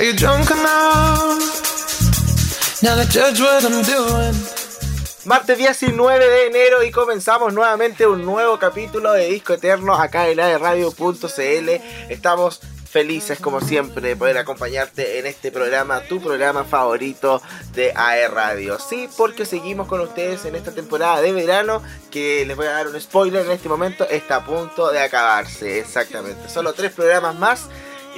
Are you drunk enough now to judge what I'm doing? Martes 19 de enero y comenzamos nuevamente un nuevo capítulo de Disco Eterno acá en aerradio.cl. Estamos felices como siempre de poder acompañarte en este programa, tu programa favorito de AE Radio. Sí, porque seguimos con ustedes en esta temporada de verano que les voy a dar un spoiler en este momento, está a punto de acabarse, exactamente. Solo tres programas más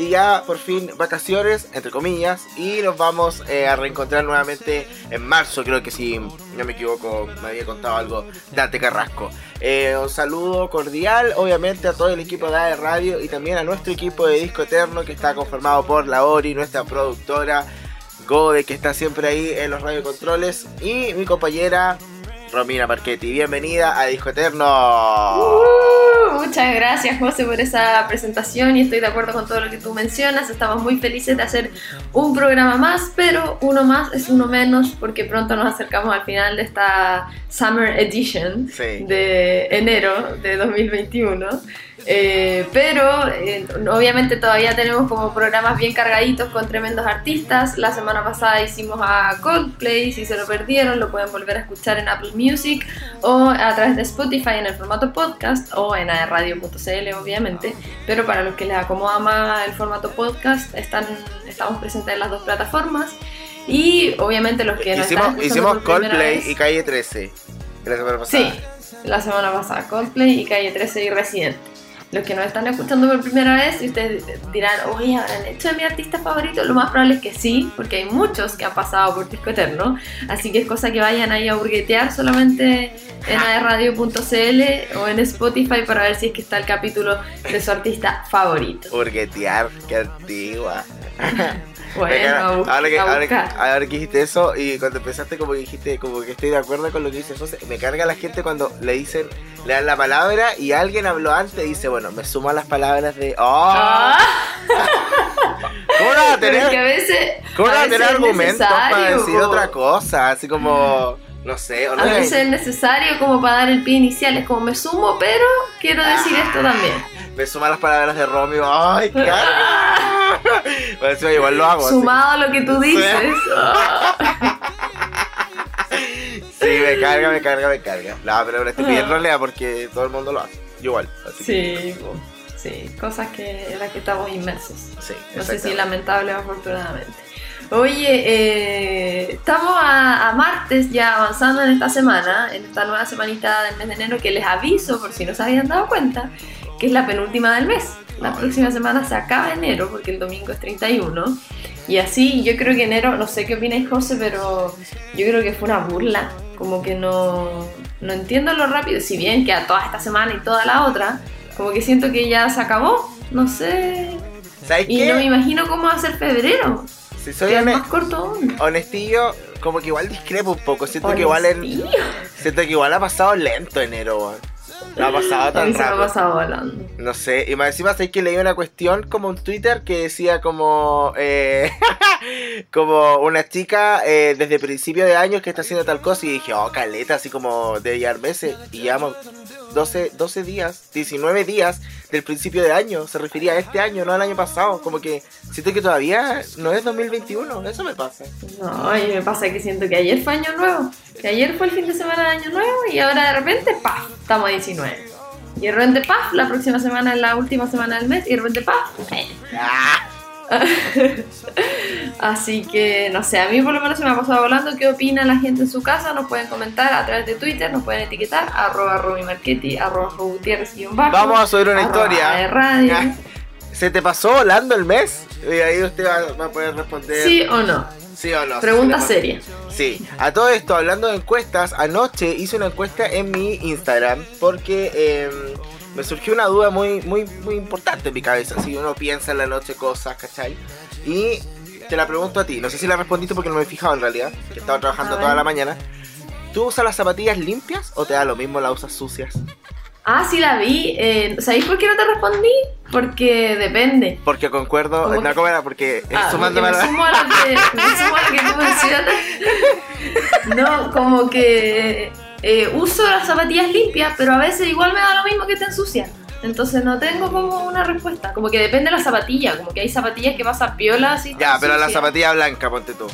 y ya por fin vacaciones, entre comillas, y nos vamos eh, a reencontrar nuevamente en marzo, creo que si no me equivoco, me había contado algo Dante Carrasco. Eh, un saludo cordial, obviamente, a todo el equipo de AE Radio y también a nuestro equipo de Disco Eterno que está conformado por la Ori, nuestra productora, Gode, que está siempre ahí en los radiocontroles, y mi compañera Romina Marchetti. Bienvenida a Disco Eterno. Muchas gracias José por esa presentación y estoy de acuerdo con todo lo que tú mencionas. Estamos muy felices de hacer un programa más, pero uno más es uno menos porque pronto nos acercamos al final de esta Summer Edition Sí. de enero de 2021. Eh, pero eh, obviamente todavía tenemos como programas bien cargaditos con tremendos artistas. La semana pasada hicimos a Coldplay, si se lo perdieron lo pueden volver a escuchar en Apple Music o a través de Spotify en el formato podcast o en aerradio.cl obviamente. Pero para los que les acomoda más el formato podcast, están, estamos presentes en las dos plataformas. Y obviamente los que nos Hicimos, hicimos Coldplay vez- y Calle 13. La semana pasada. Sí, la semana pasada, Coldplay y Calle 13 y Residente. Los que nos están escuchando por primera vez y ustedes dirán, oye, ¿habrán hecho de mi artista favorito? Lo más probable es que sí, porque hay muchos que han pasado por Disco Eterno. Así que es cosa que vayan ahí a burguetear solamente en aerradio.cl o en Spotify para ver si es que está el capítulo de su artista favorito. Burguetear, qué antigua. Bueno, ahora, que, ahora, buscar. ahora que dijiste eso y cuando empezaste como que dijiste como que estoy de acuerdo con lo que dice José, me carga la gente cuando le dicen, le dan la palabra y alguien habló antes y dice, bueno, me sumo a las palabras de... ¡Oh! Ah, ¿Cómo no vas a que tener, veces, cómo no a tener argumentos para decir otra cosa? Así como, no sé, o no A es- veces es necesario como para dar el pie inicial, es como me sumo, pero quiero decir esto también. Me sumo a las palabras de Romeo. ¡Ay, carga! Bueno, encima igual lo hago. así. Sumado a lo que tú dices. Sí, me carga, me carga, me carga. No, pero estoy bien rolea porque todo el mundo lo hace. Igual. Así Sí, sí, cosas que en las que estamos inmersos. sí, No sé si lamentable o afortunadamente. Oye, eh, estamos a, a martes ya avanzando en esta semana, en esta nueva semanita del mes de enero que les aviso, por si no se habían dado cuenta, que es la penúltima del mes. La Ay. próxima semana se acaba enero porque el domingo es 31. Y así yo creo que enero, no sé qué opináis José, pero yo creo que fue una burla. Como que no, no entiendo lo rápido, si bien que a toda esta semana y toda la otra, como que siento que ya se acabó. No sé, ¿Sabes y qué? no me imagino cómo va a ser febrero. si soy más corto aún. honestillo, como que igual discrepo un poco. Siento que igual siento que igual ha pasado lento enero, weón. No ha pasado tan se me ha rápido. pasado volando. No sé, y más encima sé que leí una cuestión como un Twitter que decía como eh, como una chica eh, desde principio de años que está haciendo tal cosa y dije, oh, caleta, así como de llevar meses y llevamos 12, 12 días, 19 días del principio de año, se refería a este año, no al año pasado, como que siento que todavía no es 2021, eso me pasa. No, y me pasa que siento que ayer fue año nuevo. Que ayer fue el fin de semana de año nuevo y ahora de repente, ¡paf! Estamos a 19. Y de repente, ¡paf! La próxima semana es la última semana del mes y de repente, ¡paf! eh. Ah, Así que, no sé, a mí por lo menos se me ha pasado volando. ¿Qué opina la gente en su casa? Nos pueden comentar a través de Twitter, nos pueden etiquetar, arroba Romy Marchetti, arroba Gutiérrez guion bajo, Vamos a subir una historia. de radio. ¿Se te pasó volando el mes? Y ahí usted va, a poder responder ¿Sí o no? sí o no. Pregunta seria. Sí, a todo esto, hablando de encuestas, anoche hice una encuesta en mi Instagram porque eh, me surgió una duda muy, muy, muy importante en mi cabeza. Si uno piensa en la noche cosas, ¿cachai? Y te la pregunto a ti, no sé si la respondiste porque no me he fijado en realidad, que estaba trabajando toda la mañana. ¿Tú usas las zapatillas limpias o te da lo mismo las usas sucias? Ah, sí la vi. Eh, ¿Sabéis por qué no te respondí? Porque depende. Porque concuerdo, ¿Cómo no? ¿cómo era? Porque Ah, sumándome porque me sumo a lo que, me sumo a lo que tú mencionas. No, como que eh, uso las zapatillas limpias, pero a veces igual me da lo mismo que estén sucias. Entonces no tengo como una respuesta. Como que depende de la zapatilla. Como que hay zapatillas que pasan piola así. Ya, pero la zapatilla blanca, ponte tú.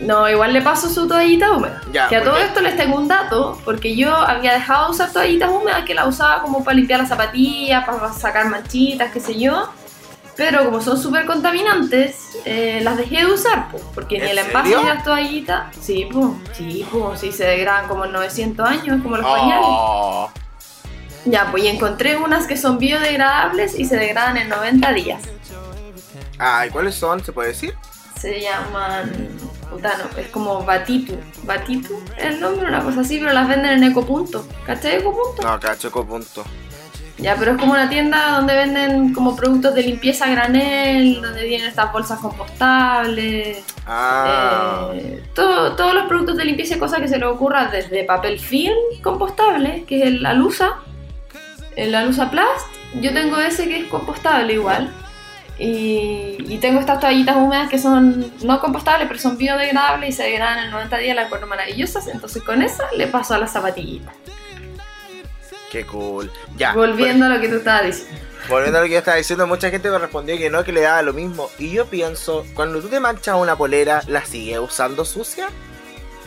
No, igual le paso su toallita húmeda. Ya, que a todo esto les tengo un dato, porque yo había dejado de usar toallitas húmedas que la usaba como para limpiar las zapatillas, para sacar manchitas, qué sé yo. Pero como son súper contaminantes, eh, las dejé de usar, po, porque ni ¿En el envase de las toallitas, sí, pues, sí, pues, sí se degradan como en 900 años, como los pañales. Oh. Ya, pues y encontré unas que son biodegradables y se degradan en 90 días. Ay, ¿cuáles son? ¿Se puede decir? Se llaman. Puta, no, es como Batitu. Batitu es el nombre, una cosa así, pero las venden en Ecopunto. ¿Cachai Ecopunto? No, cachoco punto. Ya, pero es como una tienda donde venden como productos de limpieza a granel, donde vienen estas bolsas compostables. Ah. eh, todo- todos los productos de limpieza y cosas que se le ocurra, desde papel film compostable, que es el Alusa, el Alusa Plast. Yo tengo ese que es compostable igual. Y, y tengo estas toallitas húmedas que son no compostables, pero son biodegradables y se degradan en 90 días, las encuentro maravillosas. Entonces con esa le paso a las zapatillitas. Qué cool. Ya. Volviendo a lo que tú estabas diciendo. pues, volviendo a lo que yo estaba diciendo, mucha gente me respondió que no, que le daba lo mismo. Y yo pienso, cuando tú te manchas una polera, ¿la sigues usando sucia?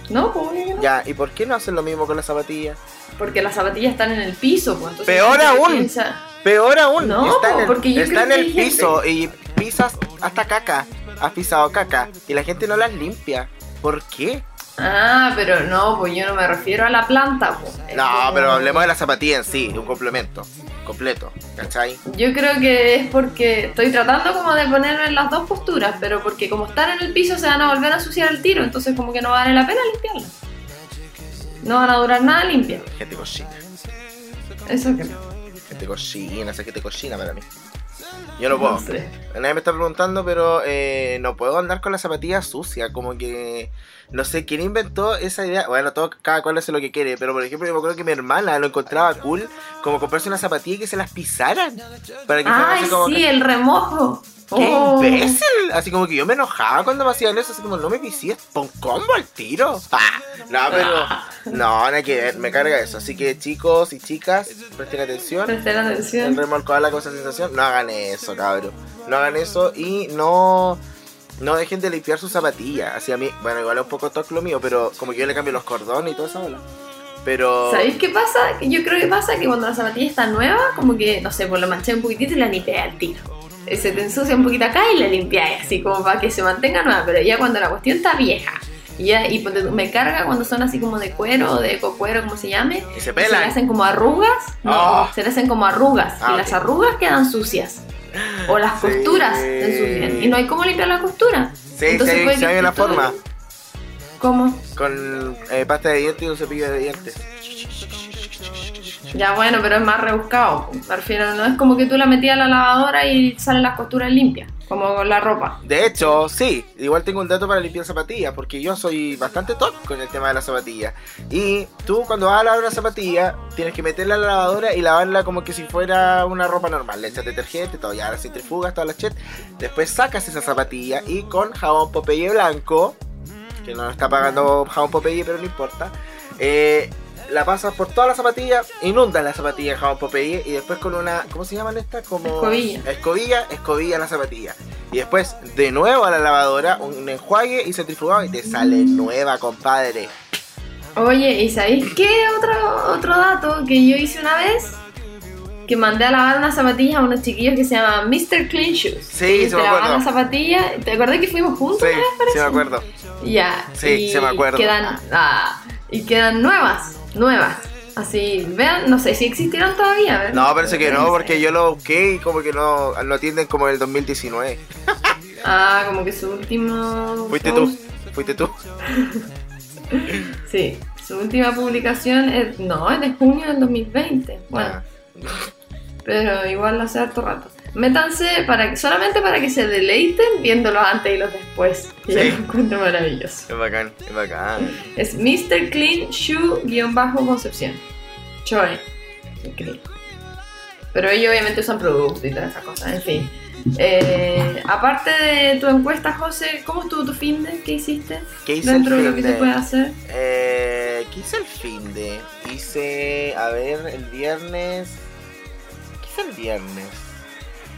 No, pues no. Ya, ¿y por qué no hacen lo mismo con las zapatillas? Porque las zapatillas están en el piso, pues entonces. Peor aún. piensa- Peor aún, No, está en el, porque yo está creo en que el gente- piso y pisas hasta caca. Has pisado caca y la gente no las limpia. ¿Por qué? Ah, pero no, pues yo no me refiero a la planta, pues. Es No, como- pero hablemos de la zapatilla en sí, un complemento completo, ¿cachai? Yo creo que es porque estoy tratando como de ponerme en las dos posturas, pero porque como están en el piso se van a volver a ensuciar el tiro, entonces como que no vale la pena limpiarlas. No van a durar nada limpias. Gente cochina, Eso creo. gente cochina, esa gente cochina para mí. Yo no puedo. No sé. Nadie me está preguntando, pero eh, no puedo andar con la zapatilla sucia. Como que no sé quién inventó esa idea. Bueno, todo, cada cual hace lo que quiere. Pero por ejemplo, yo me acuerdo que mi hermana lo encontraba cool, como comprarse una zapatilla y que se las pisaran. Para que Ay, así como sí, que- el remojo. ¡Qué Oh. imbécil! Así como que yo me enojaba cuando me hacían eso, así como no me pisías, pon combo al tiro. Ah, no, pero no, nada que ver, me carga eso. Así que chicos y chicas, presten atención. Presten En atención. remolcada la cosa sensación, no hagan eso, cabrón. No hagan eso y no no dejen de limpiar sus zapatillas. Así a mí, bueno, igual es un poco toque lo mío, pero como que yo le cambio los cordones y toda esa bola. Pero ¿Sabéis qué pasa? Yo creo que pasa que cuando la zapatilla está nueva, como que, no sé, pues la manché un poquitito y la limpié al tiro. Eh, Se te ensucia un poquito acá y la limpiáis, así como para que se mantenga nueva. Pero ya cuando la cuestión está vieja, y, ya, y me carga cuando son así como de cuero, de ecocuero, como se llame, y se y se le pelan. hacen como arrugas. No, Ah. se le hacen como arrugas. Ah, y las ok. arrugas quedan sucias. O las Sí. costuras se ensucian. Y no hay cómo limpiar la costura. Sí, Entonces sí, puede sí que hay una forma. ¿Cómo? Con eh, pasta de dientes y un cepillo de dientes. Ya bueno, pero es más rebuscado. Me refiero, no es como que tú la metías a la lavadora y salen las costuras limpias, como la ropa. De hecho, sí, igual tengo un dato para limpiar zapatillas, porque yo soy bastante top con el tema de las zapatillas. Y tú cuando vas a lavar una zapatilla, tienes que meterla a la lavadora y lavarla como que si fuera una ropa normal. Le echas detergente, todo, ya la centrifugas, todas las chet. Después sacas esa zapatilla y con jabón Popeye blanco, que no está pagando jabón Popeye, pero no importa. eh, la pasas por toda la zapatilla, inundas la zapatilla en jabón Popeye y después con una, ¿cómo se llaman estas? Como Escobilla. Escobilla, escobilla la zapatilla. Y después de nuevo a la lavadora, un enjuague y centrifugado y te sale nueva, compadre. Oye, ¿y sabéis qué otro, otro dato que yo hice una vez? Que mandé a lavar unas zapatillas a unos chiquillos que se llaman Mr. Clean Shoes. Sí, te me acuerdo. las zapatillas. ¿Te acordás que fuimos juntos Sí, una vez, parece? sí me acuerdo. Ya. Sí, sí me acuerdo. Quedan, ah, y quedan nuevas, nuevas. Así, vean, no sé si existieron todavía. No, parece que no, porque yo lo busqué y como que no, no atienden como el 2019. Ah, como que su último. Fuiste post- tú, fuiste tú. Sí, su última publicación es. No, es de junio del 2020. Bueno, Ah, pero igual hace harto rato. Métanse para que, solamente para que se deleiten viendo los antes y los después. Sí. yo lo encuentro maravilloso. es bacán, es bacán. Es Mr. Clean Shoe-Concepción. Choe. Pero ellos obviamente usan productos y todas esas cosas, en fin. Eh, aparte de tu encuesta, José, ¿cómo estuvo tu fin de? ¿Qué hiciste? ¿Qué hice Dentro el de lo que se puede hacer. Eh, ¿Qué hice el fin de? Hice, a ver, el viernes. hice el viernes?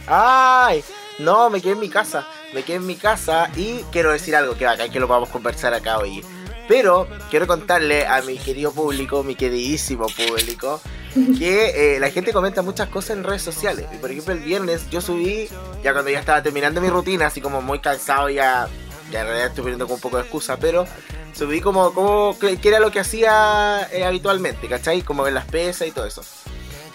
¡Ay! No, me quedé en mi casa. Me quedé en mi casa y quiero decir algo que acá que lo vamos a conversar acá hoy. Pero quiero contarle a mi querido público, mi queridísimo público, que eh, la gente comenta muchas cosas en redes sociales. Y por ejemplo, el viernes yo subí, ya cuando ya estaba terminando mi rutina, así como muy cansado, ya, ya en realidad estoy poniendo con un poco de excusa, pero subí como, como que era lo que hacía eh, habitualmente, ¿cachai? Como en las pesas y todo eso.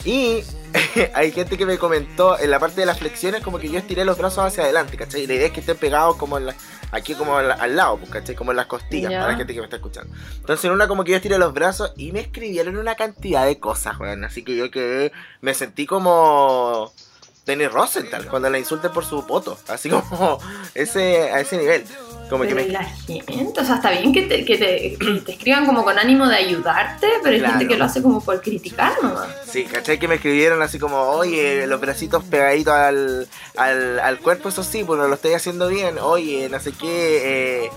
Y hay gente que me comentó en la parte de las flexiones como que yo estiré los brazos hacia adelante, ¿cachai? Y la idea es que estén pegados como en la, aquí como al, al lado, pues, ¿cachai? Como en las costillas, para la gente que me está escuchando. Entonces en una como que yo estiré los brazos y me escribieron una cantidad de cosas, weón. Así que yo quedé, me sentí como Denny Rosenthal cuando la insulten por su poto. Así como ese, a ese nivel. Como que Pero me... la gente, o sea, está bien que te, que te, que te escriban como con ánimo de ayudarte, pero hay Claro. gente que lo hace como por criticar nomás. Sí, ¿cachai? Que me escribieron así como, oye, los bracitos pegaditos al, al, al cuerpo, eso sí, pues no lo estoy haciendo bien. Oye, no sé qué, eh,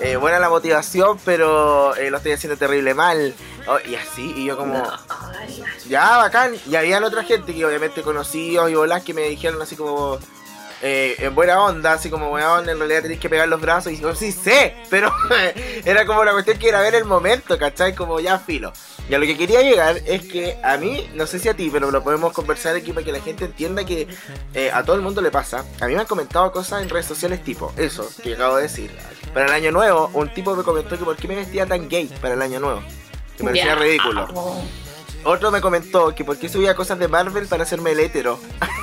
eh, buena la motivación, pero eh, lo estoy haciendo terrible mal. Oh, y así, y yo como, No, ya, bacán. Y habían otra gente que obviamente conocidos y bolas que me dijeron así como... eh, en buena onda, así como buena onda, en realidad tenéis que pegar los brazos. Y yo, sí sé, pero era como la cuestión que era ver el momento, ¿cachai? Como ya filo. Y a lo que quería llegar es que a mí, no sé si a ti, pero lo podemos conversar aquí para que la gente entienda que eh, a todo el mundo le pasa. A mí me han comentado cosas en redes sociales tipo eso que acabo de decir. Para el año nuevo, un tipo me comentó que por qué me vestía tan gay para el año nuevo. Que me parecía ya. ridículo. Otro me comentó que por qué subía cosas de Marvel para hacerme el hétero.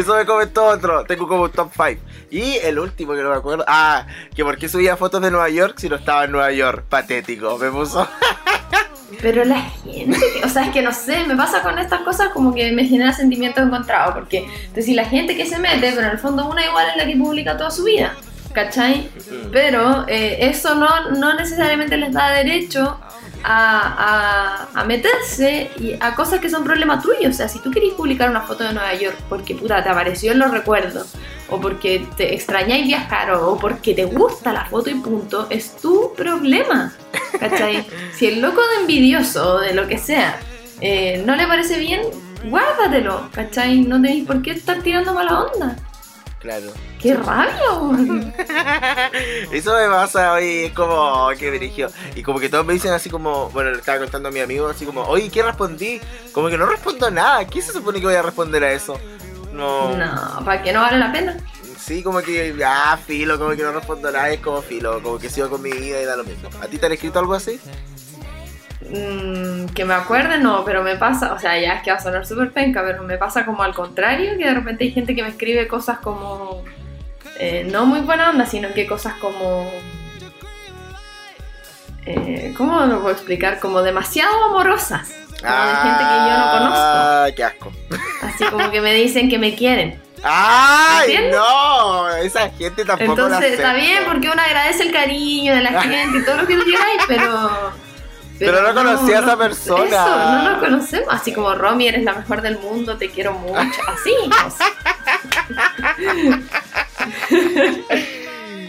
Eso me comentó otro. Tengo como un top 5. Y el último que no me acuerdo. Ah, que por qué subía fotos de Nueva York si no estaba en Nueva York. Patético. Me puso. Pero la gente, que- o sea, es que no sé, me pasa con estas cosas como que me genera sentimientos encontrados, porque decir la gente que se mete, pero en el fondo una igual es la que publica toda su vida, ¿cachai? Pero eh, eso no, no necesariamente les da derecho a, a- a meterse y a cosas que son problemas tuyos. O sea, si tú querés publicar una foto de Nueva York porque puta te apareció en los recuerdos, o porque te extrañáis viajar, o, o porque te gusta la foto y punto, es tu problema. ¿Cachai? Si el loco de envidioso o de lo que sea eh, no le parece bien, guárdatelo, ¿cachai? No tenéis por qué estar tirando mala onda. Claro. ¡Qué weón! Eso me pasa hoy. Es como. Que dirigió. Y como que todos me dicen así como. Bueno, le estaba contando a mi amigo así como. Oye, ¿qué respondí? Como que no respondo nada. ¿Qué se supone que voy a responder a eso? No. No, ¿para qué no vale la pena? Sí, como que. Ah, filo. Como que no respondo nada. Es como filo. Como que sigo con mi vida y da lo mismo. ¿A ti te han escrito algo así? Mm, que me acuerde, no, pero me pasa, o sea, ya es que va a sonar súper penca, pero me pasa como al contrario, que de repente hay gente que me escribe cosas como, eh, no muy buena onda, sino que cosas como, eh, ¿cómo lo puedo explicar? Como demasiado amorosas, como de gente que yo no conozco, Ah, qué asco. así como que me dicen que me quieren. ¡Ay, no! Esa gente tampoco la Entonces está bien porque uno agradece el cariño de la gente y todo lo que tú quieras, pero... Pero no conocí a esa persona. Eso, no lo conocemos. Así como Romy, eres la mejor del mundo, te quiero mucho. Así.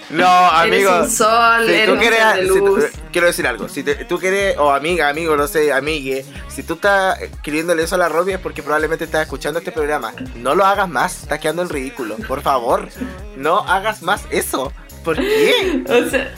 No, eres amigo. un sol, Si eres tú un si tú- luz. quiero decir algo. Si te- tú quieres, o amiga, amigo, no sé, amigue, si tú estás escribiéndole eso a la Robbie es porque probablemente estás escuchando este programa. No lo hagas más, estás quedando en ridículo. Por favor, no hagas más eso. ¿Por qué? O sea,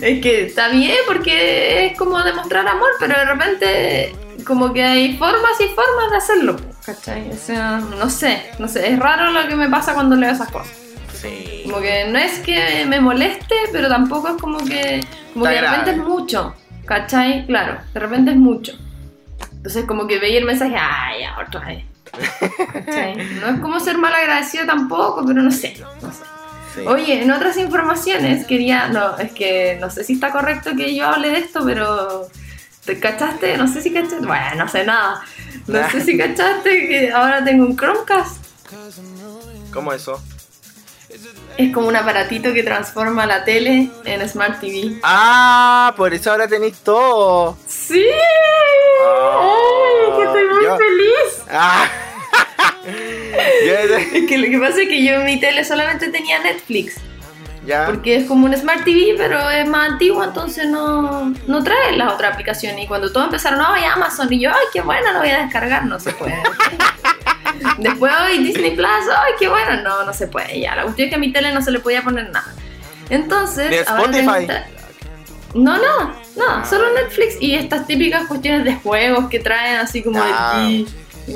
es que está bien porque es como demostrar amor, pero de repente como que hay formas y formas de hacerlo. ¿Cachai? O sea, no sé, no sé, es raro lo que me pasa cuando leo esas cosas. Sí. Como que no es que me moleste, pero tampoco es como que. Como Está que de repente grave. es mucho. ¿Cachai? Claro, de repente es mucho. Entonces, como que veía el mensaje, ah, ya, otra vez. ¿Cachai? No es como ser mal agradecido tampoco, pero no sé. No sé. Sí. Oye, en otras informaciones quería. No, es que no sé si está correcto que yo hable de esto, pero. ¿Te cachaste? No sé si cachaste. Bueno, no sé nada. No sé si cachaste que ahora tengo un Chromecast. ¿Cómo eso? Es como un aparatito que transforma la tele en Smart TV. Ah, por eso ahora tenéis todo. ¡Sí! Oh, ¡Ay, que estoy muy yo- feliz! Ah. Es que lo que pasa es que yo en mi tele solamente tenía Netflix. Ya. Porque es como un Smart TV, pero es más antiguo, entonces no, no trae las otras aplicaciones. Y cuando todos empezaron, ay, Amazon, y yo, ay, qué bueno, lo voy a descargar, no se puede. Después, ay, Disney Plus, ay, qué bueno, no, no se puede. Ya, la cuestión es que a mi tele no se le podía poner nada. Entonces, Spotify. No, no, no, solo Netflix y estas típicas cuestiones de juegos que traen así como Ah. el Ki y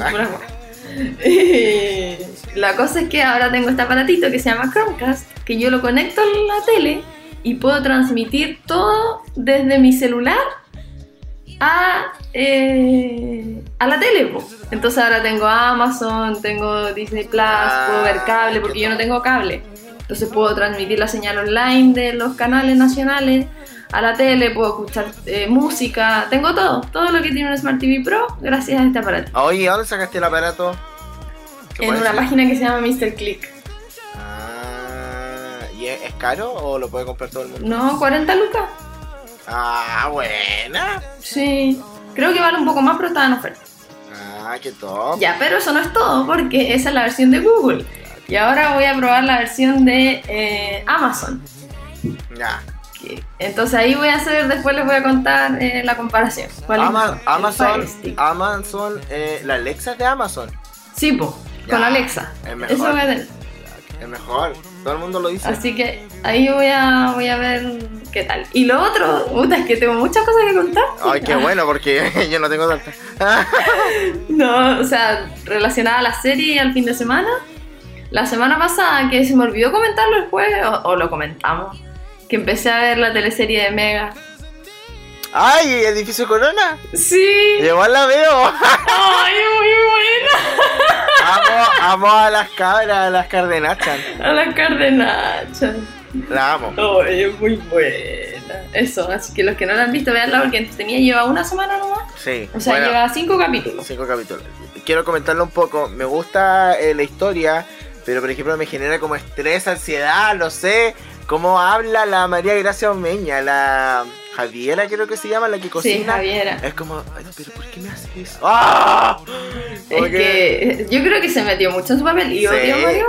La cosa es que ahora tengo este aparatito que se llama Chromecast, que yo lo conecto a la tele y puedo transmitir todo desde mi celular a, eh, a la tele. po. Entonces ahora tengo Amazon, tengo Disney Plus, Ah, puedo ver cable porque yo no tengo cable. Entonces puedo transmitir la señal online de los canales nacionales a la tele, puedo escuchar eh, música, tengo todo, todo lo que tiene un Smart TV Pro gracias a este aparato. Oye, ¿dónde sacaste el aparato? ¿Se En una página que se llama Mr. Click. Ah, ¿y es, es caro o lo puede comprar todo el mundo? No, 40 lucas. Ah, buena. Sí, creo que vale un poco más, pero está en oferta. Ah, qué top. Ya, pero eso no es todo, porque esa es la versión de Google. Y ahora voy a probar la versión de eh, Amazon. Ya. Entonces ahí voy a hacer, después les voy a contar eh, la comparación. ¿Cuál es Ama- Amazon. Amazon, eh, la Alexa es de Amazon. Sí, po, Ya, con Alexa. es mejor. Eso voy a tener. Es mejor. Todo el mundo lo dice. Así que ahí voy a, voy a ver qué tal. Y lo otro, puta, es que tengo muchas cosas que contar. Ay, qué bueno, porque yo no tengo tanta. No, o sea, relacionada a la serie y al fin de semana. La semana pasada, que se me olvidó comentarlo el jueves, o, o lo comentamos, que empecé a ver la teleserie de Mega. ¡Ay, edificio Corona! Sí. Igual la veo. ¡Ay, muy amo, amo a las cabras, a las cardenachas. buena! A la cardenacha. La amo. ¡Ay, es muy buena! Eso, así que los que no la han visto, veanla porque tenía lleva una semana nomás. Sí. O sea, bueno, lleva cinco capítulos. cinco capítulos. Quiero comentarlo un poco. Me gusta eh, la historia, pero por ejemplo me genera como estrés, ansiedad, no sé. Cómo habla la María Gracia Omeña, la Javiera creo que se llama, la que Sí, cocina. Javiera. Es como, "Ay, pero ¿por qué me haces eso? ¡Ah! Es que yo creo que se metió mucho en su papel y Sí. odio a Mario.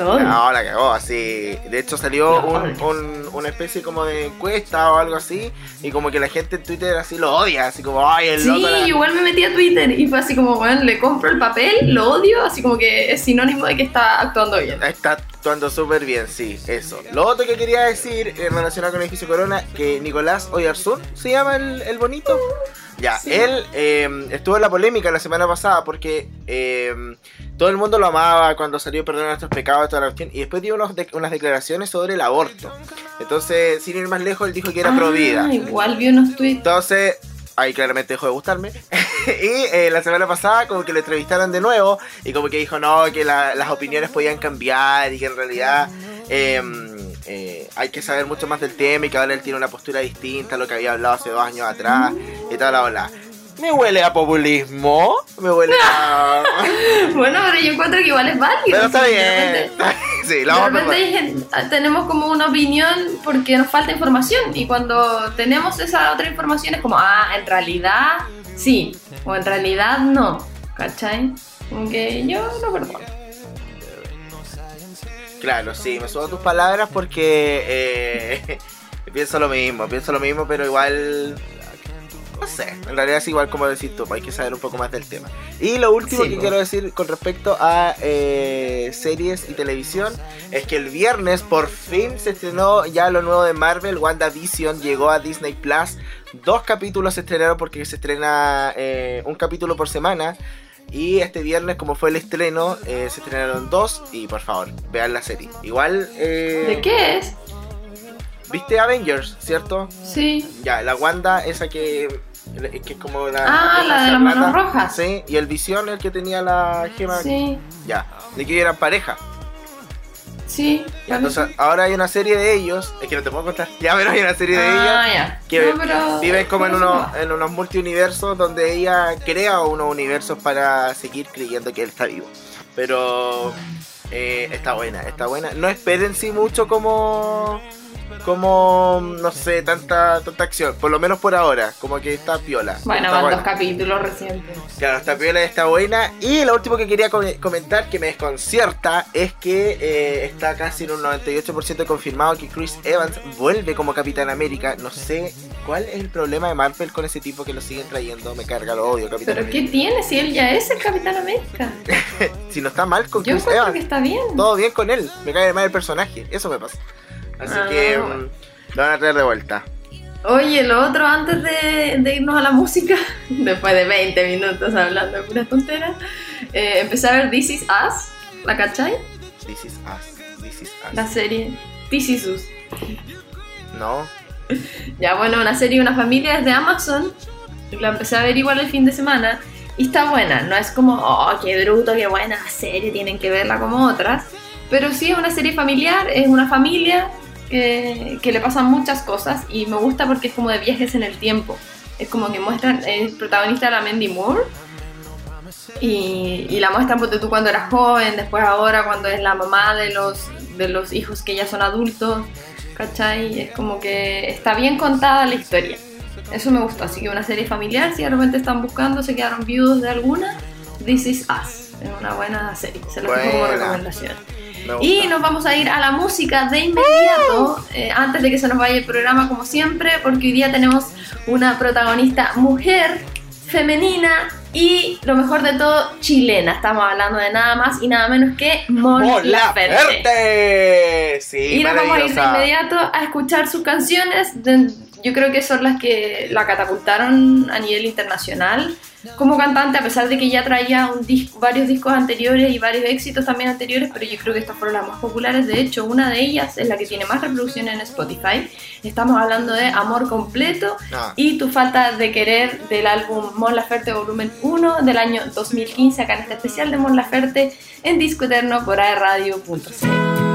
Odio. No, la cagó, así. De hecho salió un, una especie como de encuesta o algo así. Y como que la gente en Twitter así lo odia. Así como, ay, el Sí, loco. la-". igual me metí a Twitter y fue así como, bueno, le compro el papel, lo odio, así como que es sinónimo de que está actuando bien. Está actuando súper bien, sí, eso. Lo otro que quería decir eh, relacionado con el edificio Corona, que Nicolás Oyarzún se llama el, el bonito. Ya, Sí. él eh, estuvo en la polémica la semana pasada porque eh, todo el mundo lo amaba cuando salió Perdón nuestros pecados, toda la cuestión, y después dio unos de- unas declaraciones sobre el aborto. Entonces, sin ir más lejos, él dijo que era pro vida. Ah, igual vi unos tweets. Entonces, ahí claramente dejó de gustarme. y eh, la semana pasada como que lo entrevistaron de nuevo y como que dijo no, que la- las opiniones podían cambiar y que en realidad eh, eh, hay que saber mucho más del tema y que ahora él tiene una postura distinta a lo que había hablado hace dos años atrás y toda la ola. Me huele a populismo, me huele a... Bueno, pero yo encuentro que igual es válido. Pero está bien. sí, lo vamos a gente- ah, tenemos como una opinión porque nos falta información y cuando tenemos esa otra información es como, ah, en realidad sí, o en realidad no, ¿cachai? Como que yo no perdono. Claro, sí, me subo a tus palabras porque eh, pienso lo mismo, pienso lo mismo, pero igual, no sé, en realidad es igual como decís tú, hay que saber un poco más del tema. Y lo último Sí, que po. quiero decir con respecto a eh, series y televisión es que el viernes por fin se estrenó ya lo nuevo de Marvel, WandaVision llegó a Disney Plus, dos capítulos se estrenaron porque se estrena eh, un capítulo por semana. Y este viernes, como fue el estreno, eh, se estrenaron dos. Y por favor, vean la serie. Igual, eh, ¿De qué es? ¿viste Avengers, cierto? Sí. Ya, la Wanda, esa que, que es como la. Ah, la de las manos rojas. Sí, y el Visión, el que tenía la gema. Sí, Ya, de que eran pareja. Sí. Entonces, ahora hay una serie de ellos. Es que no te puedo contar. Ya, pero hay una serie de ellos. Ah, ya. que No, pero- viven como en unos, en unos multiuniversos donde ella crea unos universos para seguir creyendo que él está vivo. Pero eh, está buena, está buena. No esperen sí mucho como como, no sé, tanta, tanta acción. Por lo menos por ahora, como que está piola. Bueno, van dos capítulos recientes. Claro, está piola, está buena. Y lo último que quería com- comentar, que me desconcierta, es que eh, está casi en un 98% confirmado que Chris Evans vuelve como Capitán América. No sé cuál es el problema de Marvel con ese tipo que lo siguen trayendo. Me carga, lo odio, Capitán ¿Pero qué tiene si él ya es el Capitán América? Si no está mal con Yo Chris Evans. que está bien. todo bien con él. Me cae mal el personaje. Eso me pasa. Así Ah, que bueno. mm, lo van a traer de vuelta. Oye, lo otro, antes de, de irnos a la música, después de 20 minutos hablando de puras tonteras, eh, empecé a ver This Is Us, ¿la cachai? This is us. This is us. La serie This Is Us. No. Ya, bueno, una serie una familia es de Amazon. La empecé a ver igual el fin de semana. Y está buena. No es como, oh, qué bruto, qué buena serie, tienen que verla como otras. Pero sí es una serie familiar, es una familia que, que le pasan muchas cosas. Y me gusta porque es como de viajes en el tiempo. Es como que muestran, es protagonista la Mandy Moore. Y, y la muestran porque tú cuando eras joven, después ahora cuando es la mamá de los, de los hijos que ya son adultos. ¿Cachai? Es como que está bien contada la historia. Eso me gustó. Así que una serie familiar, si de repente están buscando, se quedaron viudos de alguna, This Is Us. Es una buena serie. Se lo dejo como recomendación. Y nos vamos a ir a la música de inmediato, eh, antes de que se nos vaya el programa como siempre, porque hoy día tenemos una protagonista mujer, femenina y lo mejor de todo, chilena. Estamos hablando de nada más y nada menos que Mon Laferte. Laferte. Sí, Y nos vamos a ir de inmediato a escuchar sus canciones. de- yo creo que son las que la catapultaron a nivel internacional como cantante, a pesar de que ya traía un disco, varios discos anteriores y varios éxitos también anteriores, pero yo creo que estas fueron las más populares. De hecho, una de ellas es la que tiene más reproducción en Spotify. Estamos hablando de Amor Completo Ah. y Tu Falta de Querer del álbum Mon Laferte Volumen 1 del año 2015, acá en este especial de Mon Laferte en Disco Eterno por aerradio.cl.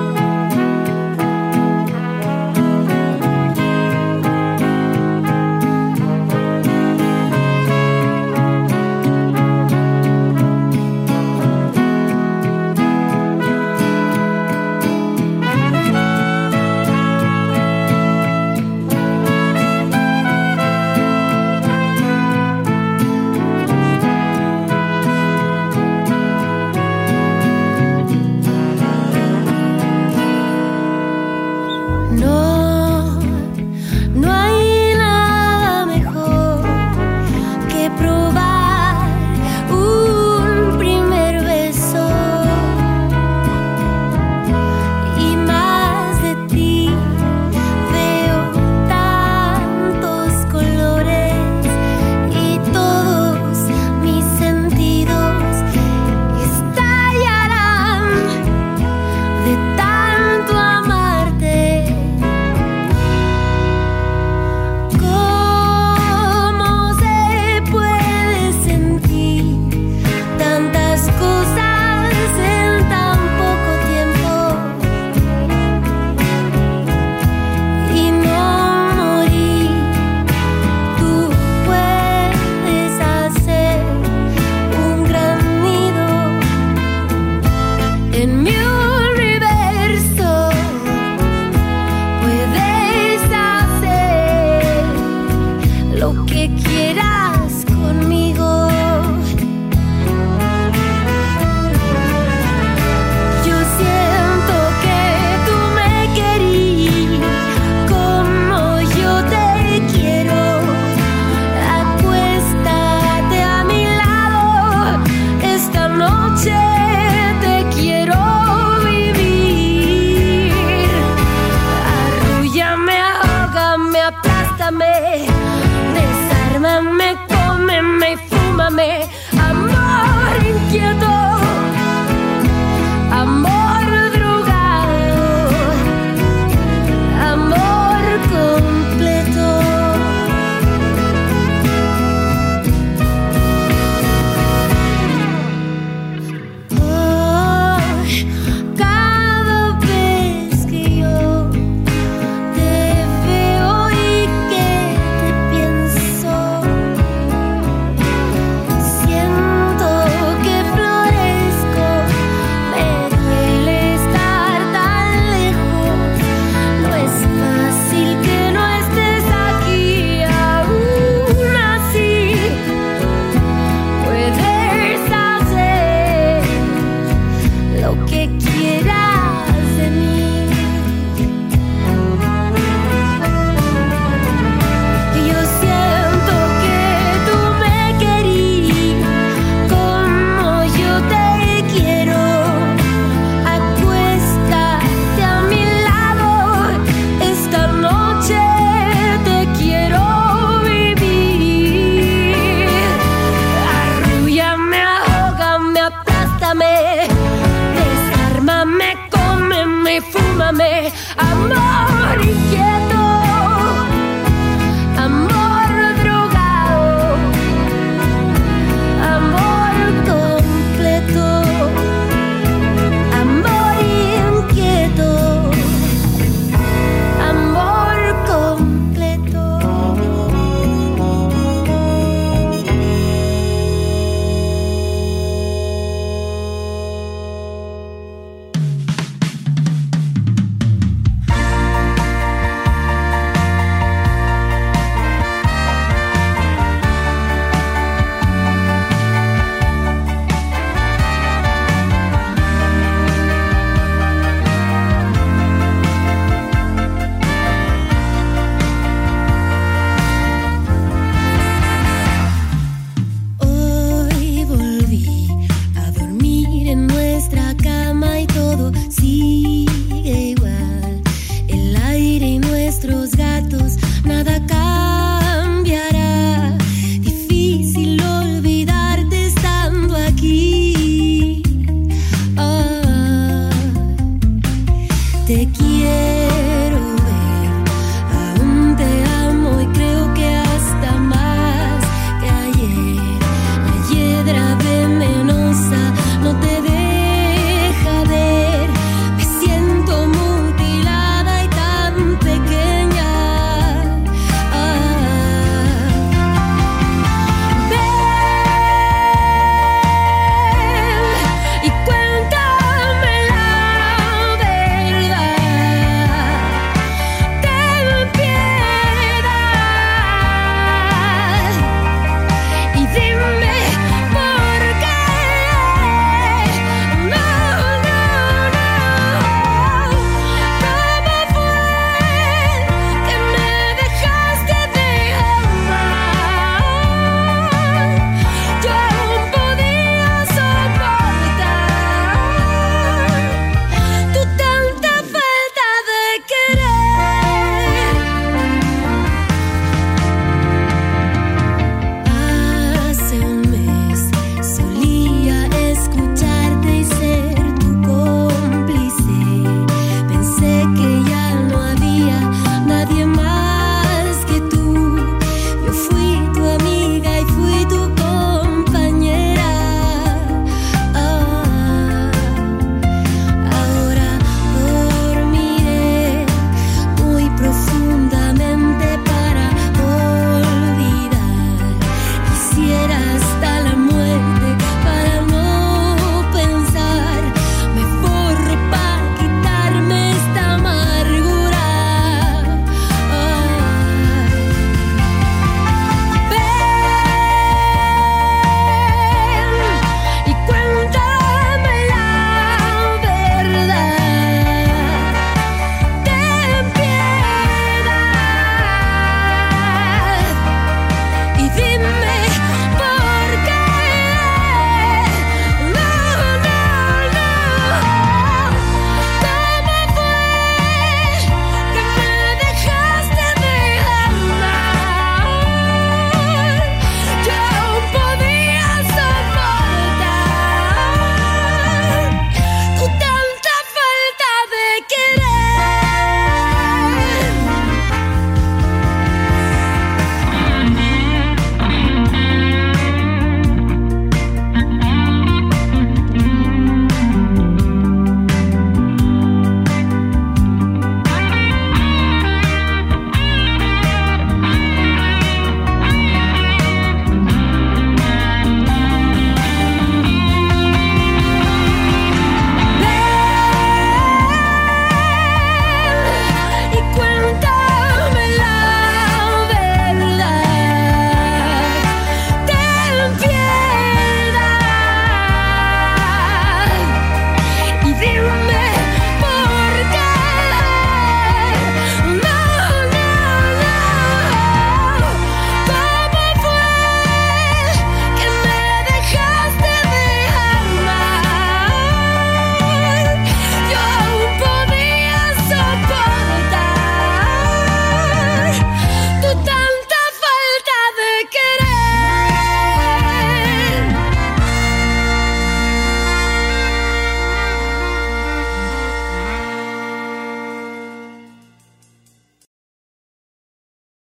tell